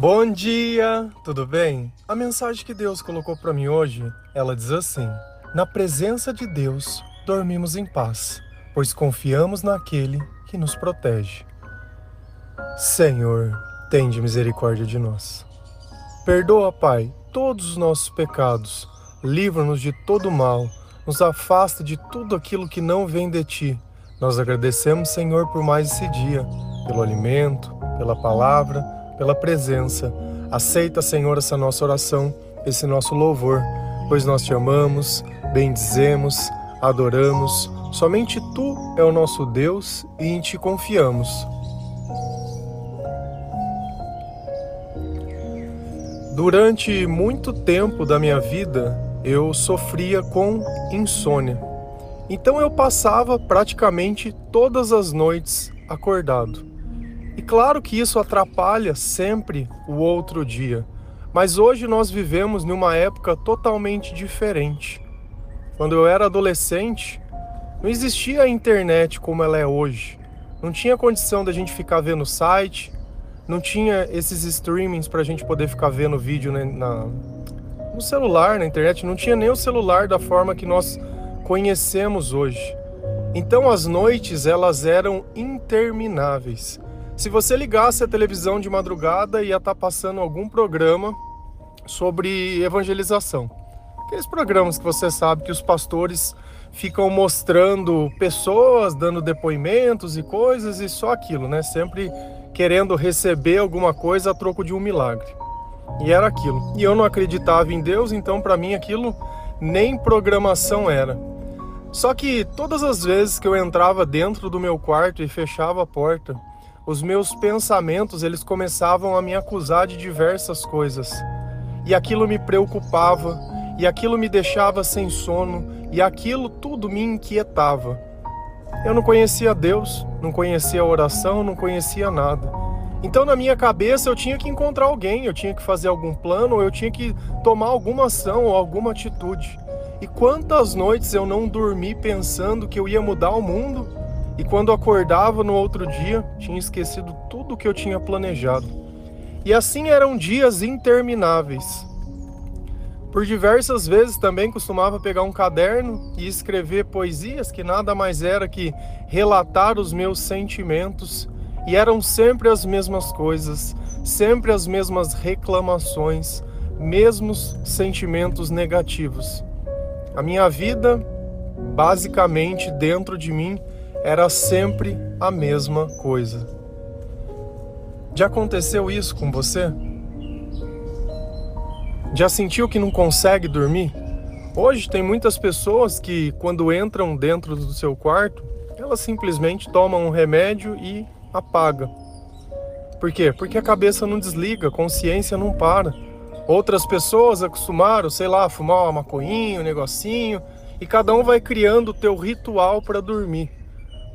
Bom dia, tudo bem? A mensagem que Deus colocou para mim hoje, ela diz assim: Na presença de Deus, dormimos em paz, pois confiamos naquele que nos protege. Senhor, tende misericórdia de nós. Perdoa, Pai, todos os nossos pecados, livra-nos de todo mal, nos afasta de tudo aquilo que não vem de ti. Nós agradecemos, Senhor, por mais esse dia, pelo alimento, pela palavra pela presença. Aceita, Senhor, essa nossa oração, esse nosso louvor, pois nós te amamos, bendizemos, adoramos. Somente tu é o nosso Deus e em ti confiamos. Durante muito tempo da minha vida, eu sofria com insônia. Então eu passava praticamente todas as noites acordado. E claro que isso atrapalha sempre o outro dia, mas hoje nós vivemos numa época totalmente diferente. Quando eu era adolescente, não existia a internet como ela é hoje. Não tinha condição da gente ficar vendo site, não tinha esses streamings para a gente poder ficar vendo vídeo na, na, no celular, na internet. Não tinha nem o celular da forma que nós conhecemos hoje. Então as noites elas eram intermináveis. Se você ligasse a televisão de madrugada, ia estar tá passando algum programa sobre evangelização. Aqueles programas que você sabe que os pastores ficam mostrando pessoas, dando depoimentos e coisas e só aquilo, né? Sempre querendo receber alguma coisa a troco de um milagre. E era aquilo. E eu não acreditava em Deus, então para mim aquilo nem programação era. Só que todas as vezes que eu entrava dentro do meu quarto e fechava a porta, os meus pensamentos eles começavam a me acusar de diversas coisas. E aquilo me preocupava, e aquilo me deixava sem sono, e aquilo tudo me inquietava. Eu não conhecia Deus, não conhecia oração, não conhecia nada. Então, na minha cabeça, eu tinha que encontrar alguém, eu tinha que fazer algum plano, eu tinha que tomar alguma ação ou alguma atitude. E quantas noites eu não dormi pensando que eu ia mudar o mundo e quando acordava no outro dia, tinha esquecido tudo o que eu tinha planejado. E assim eram dias intermináveis. Por diversas vezes também costumava pegar um caderno e escrever poesias que nada mais era que relatar os meus sentimentos, e eram sempre as mesmas coisas, sempre as mesmas reclamações, mesmos sentimentos negativos. A minha vida, basicamente dentro de mim, era sempre a mesma coisa. Já aconteceu isso com você? Já sentiu que não consegue dormir? Hoje tem muitas pessoas que, quando entram dentro do seu quarto, elas simplesmente tomam um remédio e apaga. Por quê? Porque a cabeça não desliga, a consciência não para. Outras pessoas acostumaram, sei lá, a fumar uma maconhinha, um negocinho, e cada um vai criando o teu ritual para dormir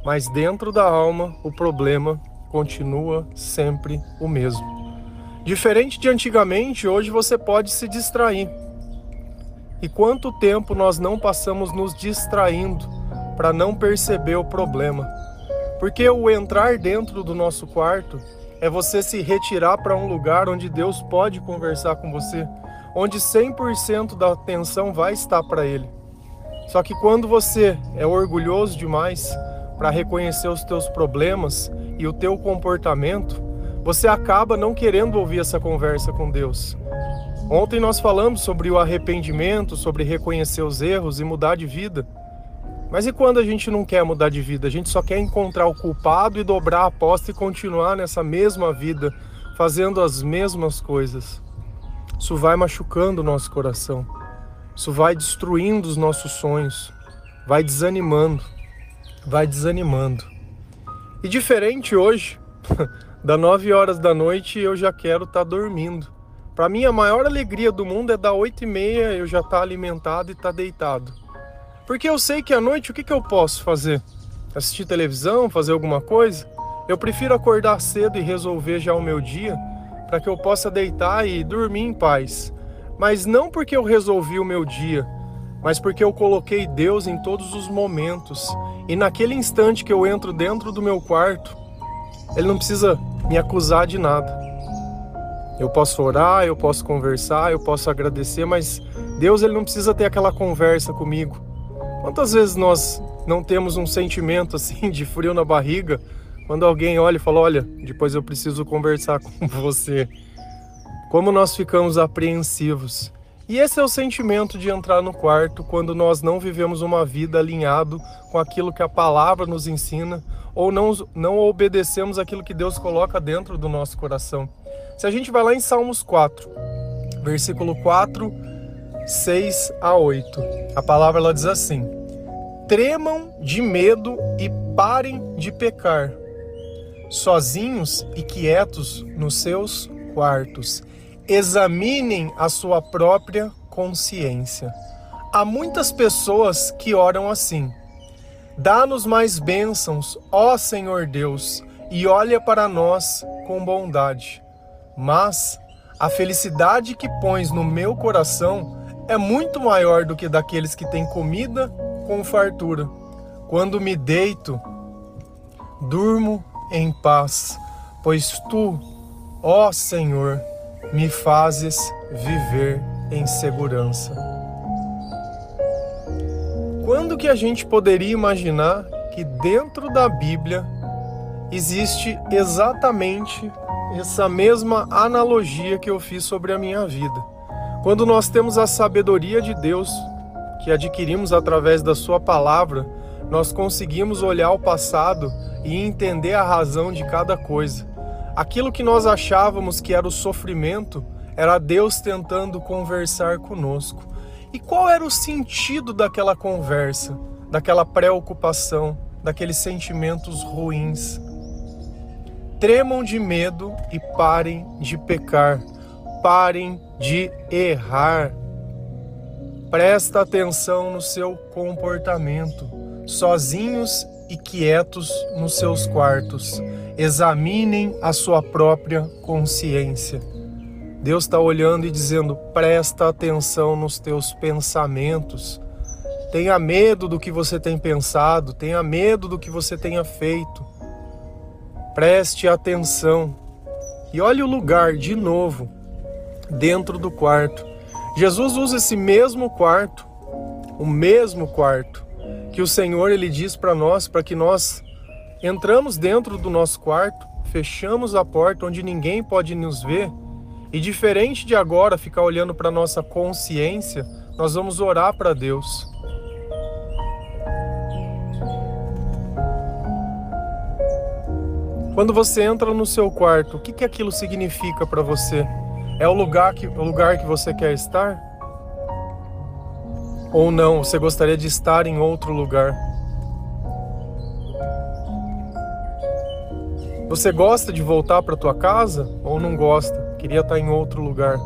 mas dentro da alma o problema continua sempre o mesmo. Diferente de antigamente, hoje você pode se distrair. E quanto tempo nós não passamos nos distraindo para não perceber o problema? Porque o entrar dentro do nosso quarto é você se retirar para um lugar onde Deus pode conversar com você, onde 100% da atenção vai estar para Ele. Só que quando você é orgulhoso demais, para reconhecer os teus problemas e o teu comportamento, você acaba não querendo ouvir essa conversa com Deus. Ontem nós falamos sobre o arrependimento, sobre reconhecer os erros e mudar de vida. Mas e quando a gente não quer mudar de vida? A gente só quer encontrar o culpado e dobrar a aposta e continuar nessa mesma vida, fazendo as mesmas coisas. Isso vai machucando o nosso coração. Isso vai destruindo os nossos sonhos, vai desanimando vai desanimando. E diferente hoje, das 9 horas da noite eu já quero estar tá dormindo. Para mim a maior alegria do mundo é dar 8 e meia eu já estar tá alimentado e estar tá deitado. Porque eu sei que à noite o que, que eu posso fazer? Assistir televisão, fazer alguma coisa? Eu prefiro acordar cedo e resolver já o meu dia para que eu possa deitar e dormir em paz. Mas não porque eu resolvi o meu dia, mas porque eu coloquei Deus em todos os momentos. E naquele instante que eu entro dentro do meu quarto, Ele não precisa me acusar de nada. Eu posso orar, eu posso conversar, eu posso agradecer, mas Deus ele não precisa ter aquela conversa comigo. Quantas vezes nós não temos um sentimento assim de frio na barriga quando alguém olha e fala: Olha, depois eu preciso conversar com você? Como nós ficamos apreensivos. E esse é o sentimento de entrar no quarto quando nós não vivemos uma vida alinhado com aquilo que a palavra nos ensina ou não, não obedecemos aquilo que Deus coloca dentro do nosso coração. Se a gente vai lá em Salmos 4, versículo 4, 6 a 8, a palavra ela diz assim: Tremam de medo e parem de pecar, sozinhos e quietos nos seus quartos. Examinem a sua própria consciência. Há muitas pessoas que oram assim: Dá-nos mais bênçãos, ó Senhor Deus, e olha para nós com bondade. Mas a felicidade que pões no meu coração é muito maior do que daqueles que têm comida com fartura. Quando me deito, durmo em paz, pois tu, ó Senhor, me fazes viver em segurança. Quando que a gente poderia imaginar que dentro da Bíblia existe exatamente essa mesma analogia que eu fiz sobre a minha vida. Quando nós temos a sabedoria de Deus que adquirimos através da Sua palavra, nós conseguimos olhar o passado e entender a razão de cada coisa. Aquilo que nós achávamos que era o sofrimento era Deus tentando conversar conosco. E qual era o sentido daquela conversa, daquela preocupação, daqueles sentimentos ruins? tremam de medo e parem de pecar, parem de errar. Presta atenção no seu comportamento, sozinhos e quietos nos seus quartos. Examinem a sua própria consciência. Deus está olhando e dizendo: presta atenção nos teus pensamentos. Tenha medo do que você tem pensado, tenha medo do que você tenha feito. Preste atenção e olhe o lugar de novo dentro do quarto. Jesus usa esse mesmo quarto, o mesmo quarto que o Senhor ele diz para nós, para que nós entramos dentro do nosso quarto, fechamos a porta onde ninguém pode nos ver e diferente de agora ficar olhando para nossa consciência, nós vamos orar para Deus. Quando você entra no seu quarto, o que, que aquilo significa para você? É o lugar, que, o lugar que você quer estar? Ou não, você gostaria de estar em outro lugar? Você gosta de voltar para tua casa ou não gosta? Queria estar em outro lugar.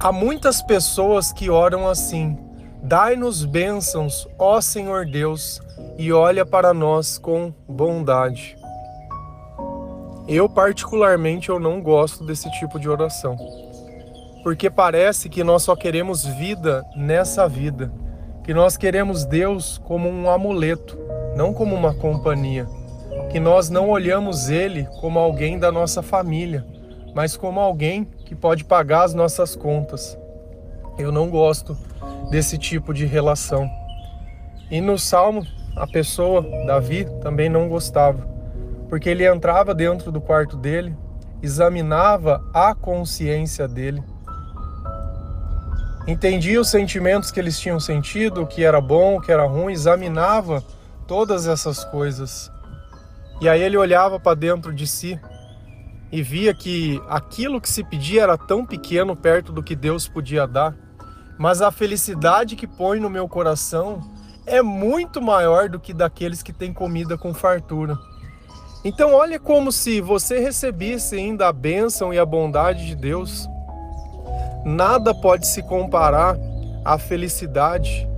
Há muitas pessoas que oram assim: Dai-nos bênçãos, ó Senhor Deus, e olha para nós com bondade. Eu particularmente eu não gosto desse tipo de oração. Porque parece que nós só queremos vida nessa vida, que nós queremos Deus como um amuleto, não como uma companhia, que nós não olhamos ele como alguém da nossa família, mas como alguém que pode pagar as nossas contas. Eu não gosto desse tipo de relação. E no Salmo, a pessoa, Davi, também não gostava, porque ele entrava dentro do quarto dele, examinava a consciência dele, entendia os sentimentos que eles tinham sentido, o que era bom, o que era ruim, examinava todas essas coisas. E aí ele olhava para dentro de si e via que aquilo que se pedia era tão pequeno perto do que Deus podia dar, mas a felicidade que põe no meu coração é muito maior do que daqueles que têm comida com fartura. Então, olha como se você recebesse ainda a bênção e a bondade de Deus. Nada pode se comparar à felicidade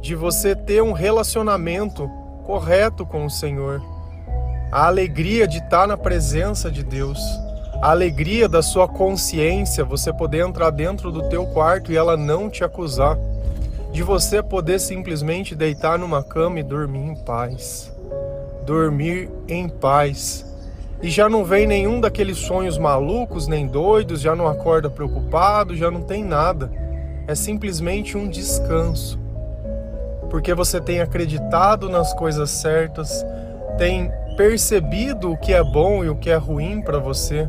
de você ter um relacionamento correto com o Senhor a alegria de estar na presença de Deus, a alegria da sua consciência, você poder entrar dentro do teu quarto e ela não te acusar. de você poder simplesmente deitar numa cama e dormir em paz. Dormir em paz. E já não vem nenhum daqueles sonhos malucos nem doidos, já não acorda preocupado, já não tem nada. É simplesmente um descanso. Porque você tem acreditado nas coisas certas, tem percebido o que é bom e o que é ruim para você.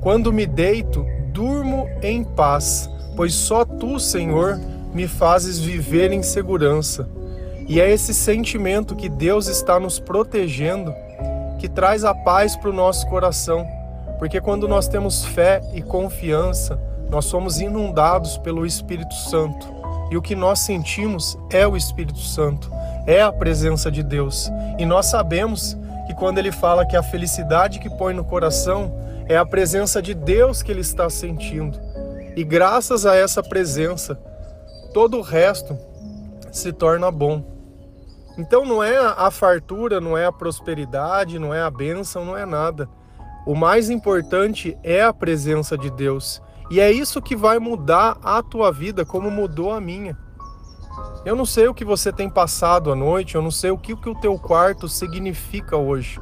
Quando me deito, durmo em paz, pois só tu, Senhor, me fazes viver em segurança. E é esse sentimento que Deus está nos protegendo que traz a paz para o nosso coração. Porque quando nós temos fé e confiança, nós somos inundados pelo Espírito Santo. E o que nós sentimos é o Espírito Santo, é a presença de Deus. E nós sabemos que quando ele fala que a felicidade que põe no coração é a presença de Deus que ele está sentindo. E graças a essa presença, todo o resto se torna bom. Então não é a fartura, não é a prosperidade, não é a bênção, não é nada. O mais importante é a presença de Deus. E é isso que vai mudar a tua vida, como mudou a minha. Eu não sei o que você tem passado à noite, eu não sei o que, que o teu quarto significa hoje.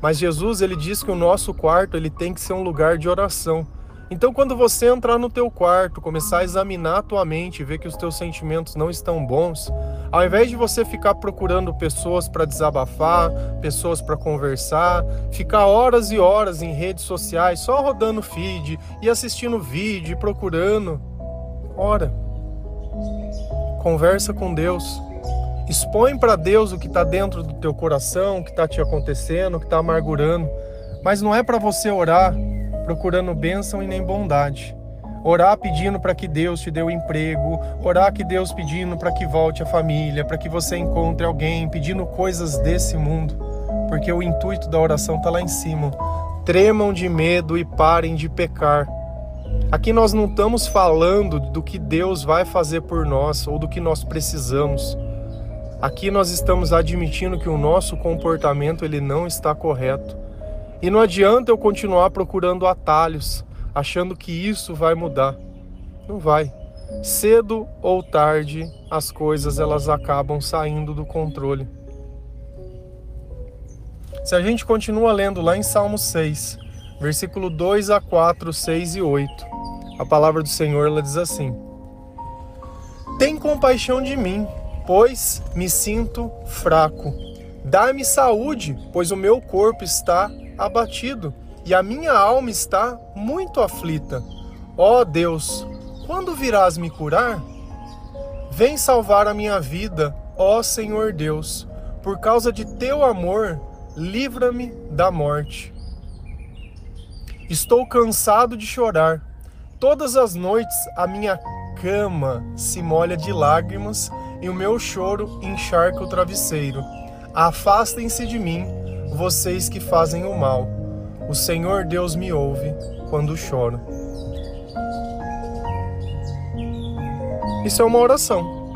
Mas Jesus, ele diz que o nosso quarto, ele tem que ser um lugar de oração. Então, quando você entrar no teu quarto, começar a examinar a tua mente, ver que os teus sentimentos não estão bons, ao invés de você ficar procurando pessoas para desabafar, pessoas para conversar, ficar horas e horas em redes sociais só rodando feed e assistindo vídeo e procurando, ora, conversa com Deus. Expõe para Deus o que está dentro do teu coração, o que está te acontecendo, o que está amargurando. Mas não é para você orar procurando bênção e nem bondade. Orar pedindo para que Deus te dê o um emprego, orar que Deus pedindo para que volte a família, para que você encontre alguém, pedindo coisas desse mundo, porque o intuito da oração está lá em cima. Tremam de medo e parem de pecar. Aqui nós não estamos falando do que Deus vai fazer por nós ou do que nós precisamos. Aqui nós estamos admitindo que o nosso comportamento ele não está correto. E não adianta eu continuar procurando atalhos, achando que isso vai mudar. Não vai. Cedo ou tarde, as coisas elas acabam saindo do controle. Se a gente continua lendo lá em Salmo 6, versículo 2 a 4, 6 e 8, a palavra do Senhor ela diz assim: Tem compaixão de mim, pois me sinto fraco. Dá-me saúde, pois o meu corpo está abatido e a minha alma está muito aflita. Ó oh Deus, quando virás me curar? Vem salvar a minha vida, ó Senhor Deus, por causa de teu amor, livra-me da morte. Estou cansado de chorar. Todas as noites a minha cama se molha de lágrimas e o meu choro encharca o travesseiro. Afastem-se de mim, vocês que fazem o mal. O Senhor Deus me ouve quando choro. Isso é uma oração.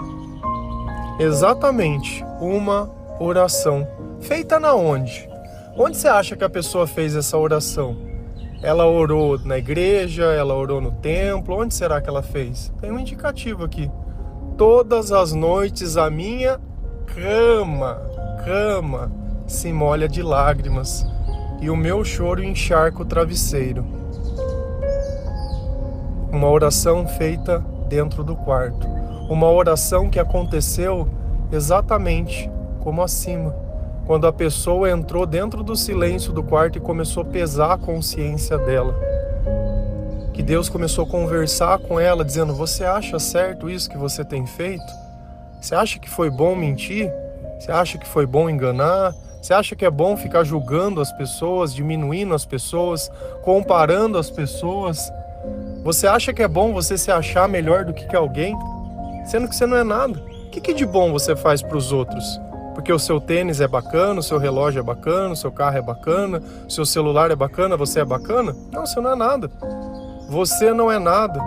Exatamente, uma oração. Feita na onde? Onde você acha que a pessoa fez essa oração? Ela orou na igreja, ela orou no templo, onde será que ela fez? Tem um indicativo aqui. Todas as noites a minha cama, cama se molha de lágrimas e o meu choro encharca o travesseiro. Uma oração feita dentro do quarto. Uma oração que aconteceu exatamente como acima, quando a pessoa entrou dentro do silêncio do quarto e começou a pesar a consciência dela. Que Deus começou a conversar com ela, dizendo: Você acha certo isso que você tem feito? Você acha que foi bom mentir? Você acha que foi bom enganar? Você acha que é bom ficar julgando as pessoas, diminuindo as pessoas, comparando as pessoas? Você acha que é bom você se achar melhor do que alguém, sendo que você não é nada? O que, que de bom você faz para os outros? Porque o seu tênis é bacana, o seu relógio é bacana, o seu carro é bacana, o seu celular é bacana, você é bacana? Não, você não é nada. Você não é nada.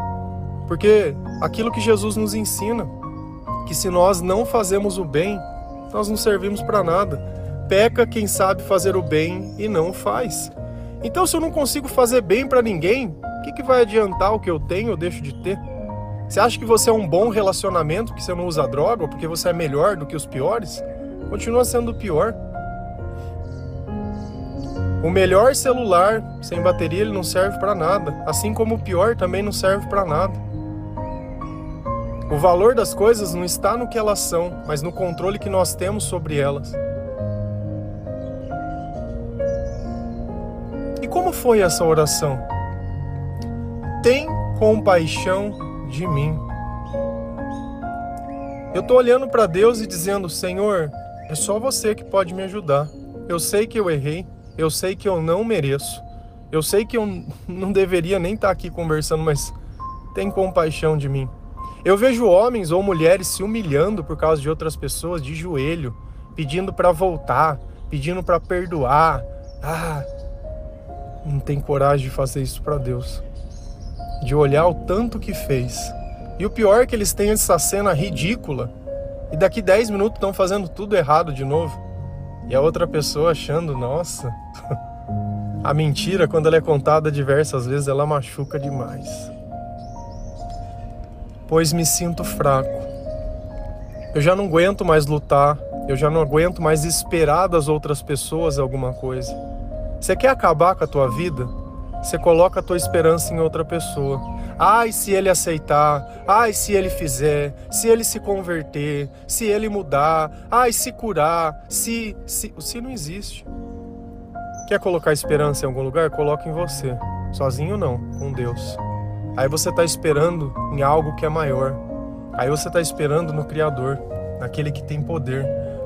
Porque aquilo que Jesus nos ensina, que se nós não fazemos o bem, nós não servimos para nada. Peca quem sabe fazer o bem e não faz. Então, se eu não consigo fazer bem para ninguém, o que, que vai adiantar o que eu tenho ou deixo de ter? Você acha que você é um bom relacionamento porque você não usa droga ou porque você é melhor do que os piores? Continua sendo o pior. O melhor celular sem bateria ele não serve para nada, assim como o pior também não serve para nada. O valor das coisas não está no que elas são, mas no controle que nós temos sobre elas. E como foi essa oração? Tem compaixão de mim. Eu estou olhando para Deus e dizendo: Senhor, é só você que pode me ajudar. Eu sei que eu errei, eu sei que eu não mereço, eu sei que eu não deveria nem estar tá aqui conversando, mas tem compaixão de mim. Eu vejo homens ou mulheres se humilhando por causa de outras pessoas de joelho, pedindo para voltar, pedindo para perdoar. Ah, não tem coragem de fazer isso para Deus de olhar o tanto que fez. E o pior é que eles têm essa cena ridícula e daqui 10 minutos estão fazendo tudo errado de novo. E a outra pessoa achando, nossa, a mentira, quando ela é contada diversas vezes, ela machuca demais. Pois me sinto fraco. Eu já não aguento mais lutar, eu já não aguento mais esperar das outras pessoas alguma coisa. Você quer acabar com a tua vida? Você coloca a tua esperança em outra pessoa. Ai, se ele aceitar, ai, se ele fizer, se ele se converter, se ele mudar, ai, se curar, se. se o se não existe. Quer colocar esperança em algum lugar? Coloca em você. Sozinho não, com Deus. Aí você está esperando em algo que é maior. Aí você está esperando no Criador, naquele que tem poder.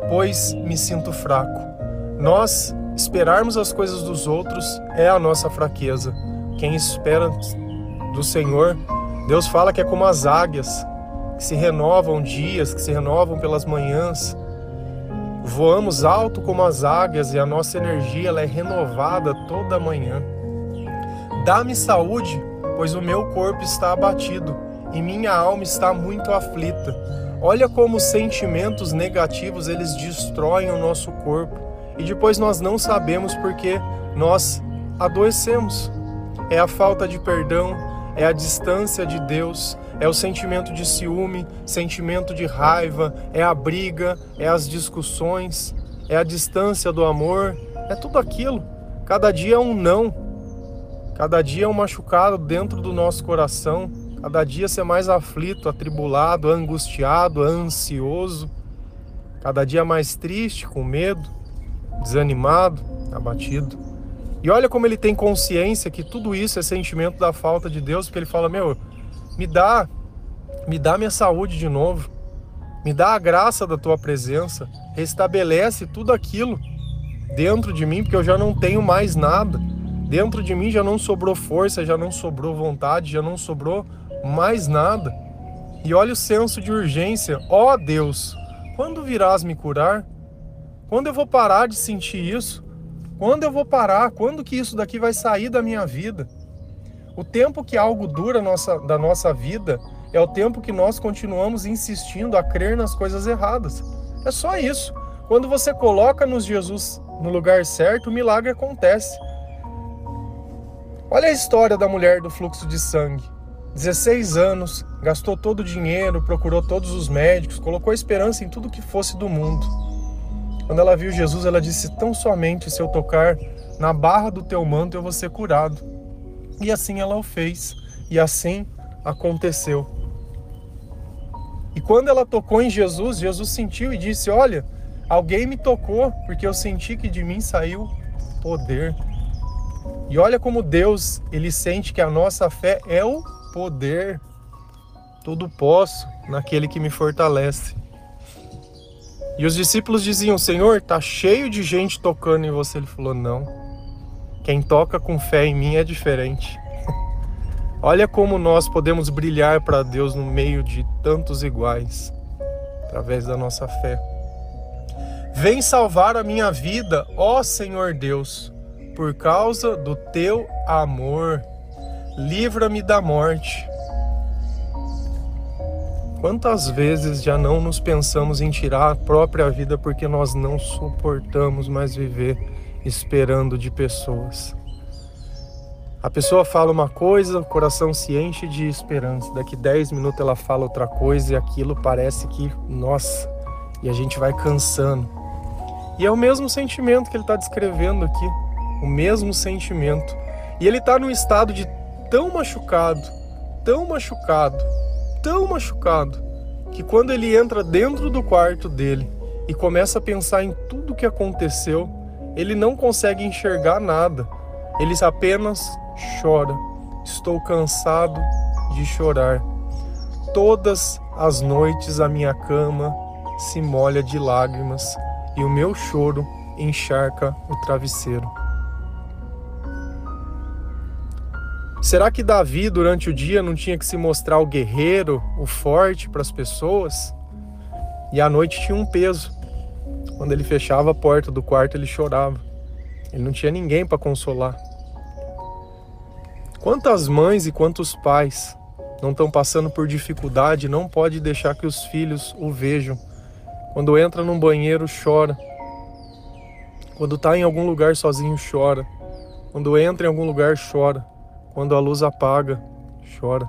Pois me sinto fraco. Nós Esperarmos as coisas dos outros é a nossa fraqueza. Quem espera do Senhor, Deus fala que é como as águias, que se renovam dias, que se renovam pelas manhãs. Voamos alto como as águias e a nossa energia ela é renovada toda manhã. Dá-me saúde, pois o meu corpo está abatido e minha alma está muito aflita. Olha como os sentimentos negativos eles destroem o nosso corpo e depois nós não sabemos porque nós adoecemos. É a falta de perdão, é a distância de Deus, é o sentimento de ciúme, sentimento de raiva, é a briga, é as discussões, é a distância do amor, é tudo aquilo. Cada dia é um não, cada dia é um machucado dentro do nosso coração, cada dia ser mais aflito, atribulado, angustiado, ansioso, cada dia mais triste, com medo desanimado, abatido. E olha como ele tem consciência que tudo isso é sentimento da falta de Deus, porque ele fala: Meu, me dá, me dá minha saúde de novo, me dá a graça da tua presença, restabelece tudo aquilo dentro de mim, porque eu já não tenho mais nada. Dentro de mim já não sobrou força, já não sobrou vontade, já não sobrou mais nada. E olha o senso de urgência: Ó oh, Deus, quando virás me curar? Quando eu vou parar de sentir isso? Quando eu vou parar? Quando que isso daqui vai sair da minha vida? O tempo que algo dura nossa, da nossa vida é o tempo que nós continuamos insistindo a crer nas coisas erradas. É só isso. Quando você coloca nos Jesus no lugar certo, o milagre acontece. Olha a história da mulher do fluxo de sangue. 16 anos, gastou todo o dinheiro, procurou todos os médicos, colocou esperança em tudo que fosse do mundo. Quando ela viu Jesus, ela disse: Tão somente se eu tocar na barra do teu manto eu vou ser curado. E assim ela o fez, e assim aconteceu. E quando ela tocou em Jesus, Jesus sentiu e disse: Olha, alguém me tocou, porque eu senti que de mim saiu poder. E olha como Deus, ele sente que a nossa fé é o poder. Tudo posso naquele que me fortalece. E os discípulos diziam: Senhor, tá cheio de gente tocando em você. Ele falou: Não. Quem toca com fé em mim é diferente. Olha como nós podemos brilhar para Deus no meio de tantos iguais, através da nossa fé. Vem salvar a minha vida, ó Senhor Deus, por causa do teu amor. Livra-me da morte Quantas vezes já não nos pensamos em tirar a própria vida porque nós não suportamos mais viver esperando de pessoas? A pessoa fala uma coisa, o coração se enche de esperança. Daqui 10 minutos ela fala outra coisa e aquilo parece que, nossa, e a gente vai cansando. E é o mesmo sentimento que ele está descrevendo aqui, o mesmo sentimento. E ele está num estado de tão machucado, tão machucado, tão machucado, que quando ele entra dentro do quarto dele e começa a pensar em tudo que aconteceu, ele não consegue enxergar nada. Ele apenas chora. Estou cansado de chorar. Todas as noites a minha cama se molha de lágrimas e o meu choro encharca o travesseiro. Será que Davi, durante o dia, não tinha que se mostrar o guerreiro, o forte para as pessoas? E à noite tinha um peso. Quando ele fechava a porta do quarto, ele chorava. Ele não tinha ninguém para consolar. Quantas mães e quantos pais não estão passando por dificuldade, não pode deixar que os filhos o vejam. Quando entra num banheiro, chora. Quando está em algum lugar sozinho, chora. Quando entra em algum lugar, chora. Quando a luz apaga, chora.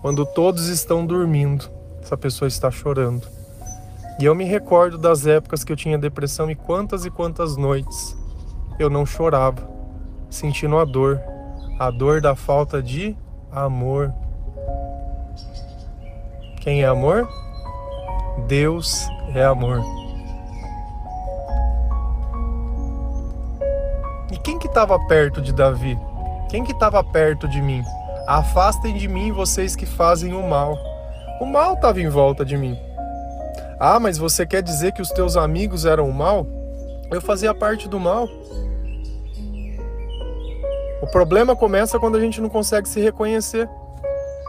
Quando todos estão dormindo, essa pessoa está chorando. E eu me recordo das épocas que eu tinha depressão e quantas e quantas noites eu não chorava, sentindo a dor, a dor da falta de amor. Quem é amor? Deus é amor. E quem que estava perto de Davi? Quem que estava perto de mim? Afastem de mim vocês que fazem o mal. O mal estava em volta de mim. Ah, mas você quer dizer que os teus amigos eram o mal? Eu fazia parte do mal. O problema começa quando a gente não consegue se reconhecer.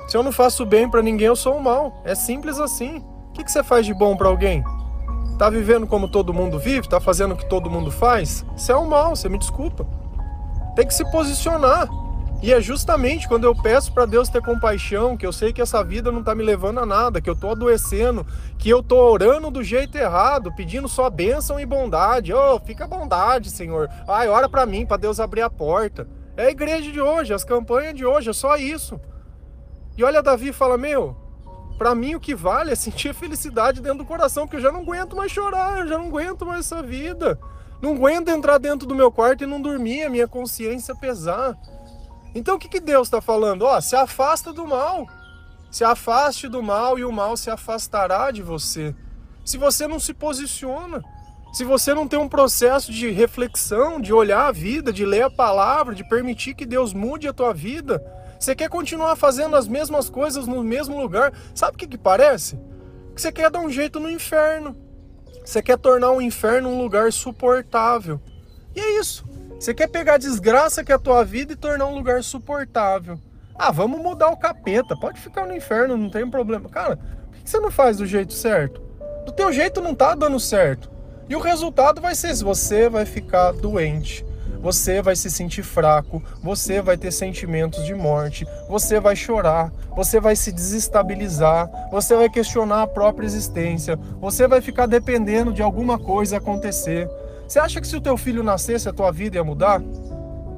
Se eu não faço bem para ninguém, eu sou o mal. É simples assim. O que, que você faz de bom para alguém? Tá vivendo como todo mundo vive? Tá fazendo o que todo mundo faz? Você é o mal, você me desculpa. Tem que se posicionar. E é justamente quando eu peço para Deus ter compaixão, que eu sei que essa vida não tá me levando a nada, que eu tô adoecendo, que eu tô orando do jeito errado, pedindo só bênção e bondade. Oh, fica bondade, Senhor. Ai, ora para mim, para Deus abrir a porta. É a igreja de hoje, as campanhas de hoje, é só isso. E olha, Davi fala: Meu, para mim o que vale é sentir felicidade dentro do coração, porque eu já não aguento mais chorar, eu já não aguento mais essa vida. Não aguento entrar dentro do meu quarto e não dormir, a minha consciência pesar. Então o que, que Deus está falando? Ó, se afasta do mal. Se afaste do mal e o mal se afastará de você. Se você não se posiciona. Se você não tem um processo de reflexão, de olhar a vida, de ler a palavra, de permitir que Deus mude a tua vida, você quer continuar fazendo as mesmas coisas no mesmo lugar, sabe o que, que parece? Que você quer dar um jeito no inferno. Você quer tornar o inferno um lugar suportável. E é isso. Você quer pegar a desgraça que é a tua vida e tornar um lugar suportável. Ah, vamos mudar o capeta. Pode ficar no inferno, não tem problema. Cara, por que você não faz do jeito certo? Do teu jeito não tá dando certo. E o resultado vai ser: você vai ficar doente, você vai se sentir fraco, você vai ter sentimentos de morte, você vai chorar, você vai se desestabilizar, você vai questionar a própria existência, você vai ficar dependendo de alguma coisa acontecer. Você acha que se o teu filho nascesse, a tua vida ia mudar?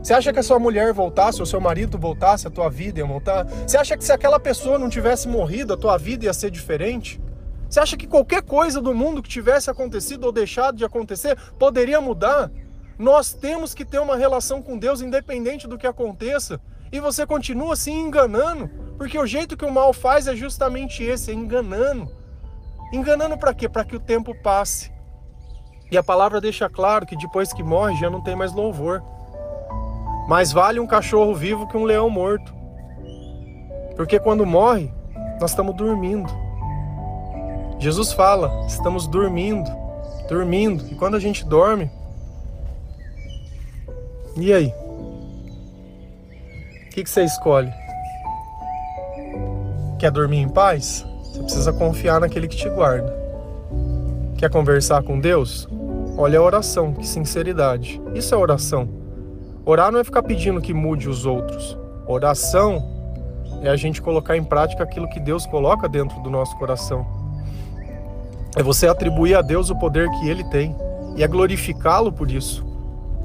Você acha que a sua mulher voltasse, ou seu marido voltasse, a tua vida ia mudar? Você acha que se aquela pessoa não tivesse morrido, a tua vida ia ser diferente? Você acha que qualquer coisa do mundo que tivesse acontecido ou deixado de acontecer poderia mudar? Nós temos que ter uma relação com Deus independente do que aconteça. E você continua se enganando, porque o jeito que o mal faz é justamente esse, é enganando. Enganando para quê? Para que o tempo passe. E a palavra deixa claro que depois que morre já não tem mais louvor. Mais vale um cachorro vivo que um leão morto. Porque quando morre, nós estamos dormindo. Jesus fala: estamos dormindo, dormindo. E quando a gente dorme, e aí? O que, que você escolhe? Quer dormir em paz? Você precisa confiar naquele que te guarda. Quer conversar com Deus? Olha a oração, que sinceridade. Isso é oração. Orar não é ficar pedindo que mude os outros. Oração é a gente colocar em prática aquilo que Deus coloca dentro do nosso coração. É você atribuir a Deus o poder que ele tem e é glorificá-lo por isso,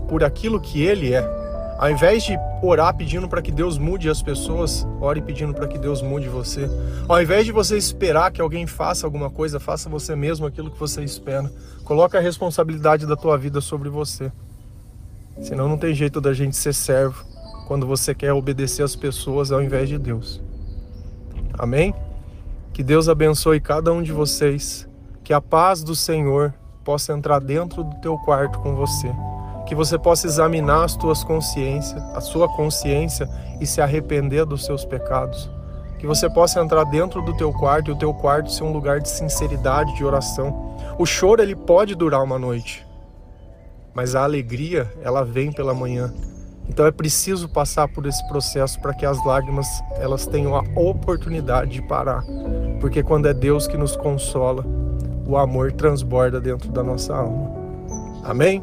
por aquilo que ele é. Ao invés de orar pedindo para que Deus mude as pessoas, ore pedindo para que Deus mude você. Ao invés de você esperar que alguém faça alguma coisa, faça você mesmo aquilo que você espera. Coloque a responsabilidade da tua vida sobre você. Senão não tem jeito da gente ser servo quando você quer obedecer as pessoas ao invés de Deus. Amém? Que Deus abençoe cada um de vocês. Que a paz do Senhor possa entrar dentro do teu quarto com você que você possa examinar as tuas consciências, a sua consciência e se arrepender dos seus pecados. Que você possa entrar dentro do teu quarto e o teu quarto ser um lugar de sinceridade, de oração. O choro ele pode durar uma noite, mas a alegria ela vem pela manhã. Então é preciso passar por esse processo para que as lágrimas elas tenham a oportunidade de parar, porque quando é Deus que nos consola, o amor transborda dentro da nossa alma. Amém?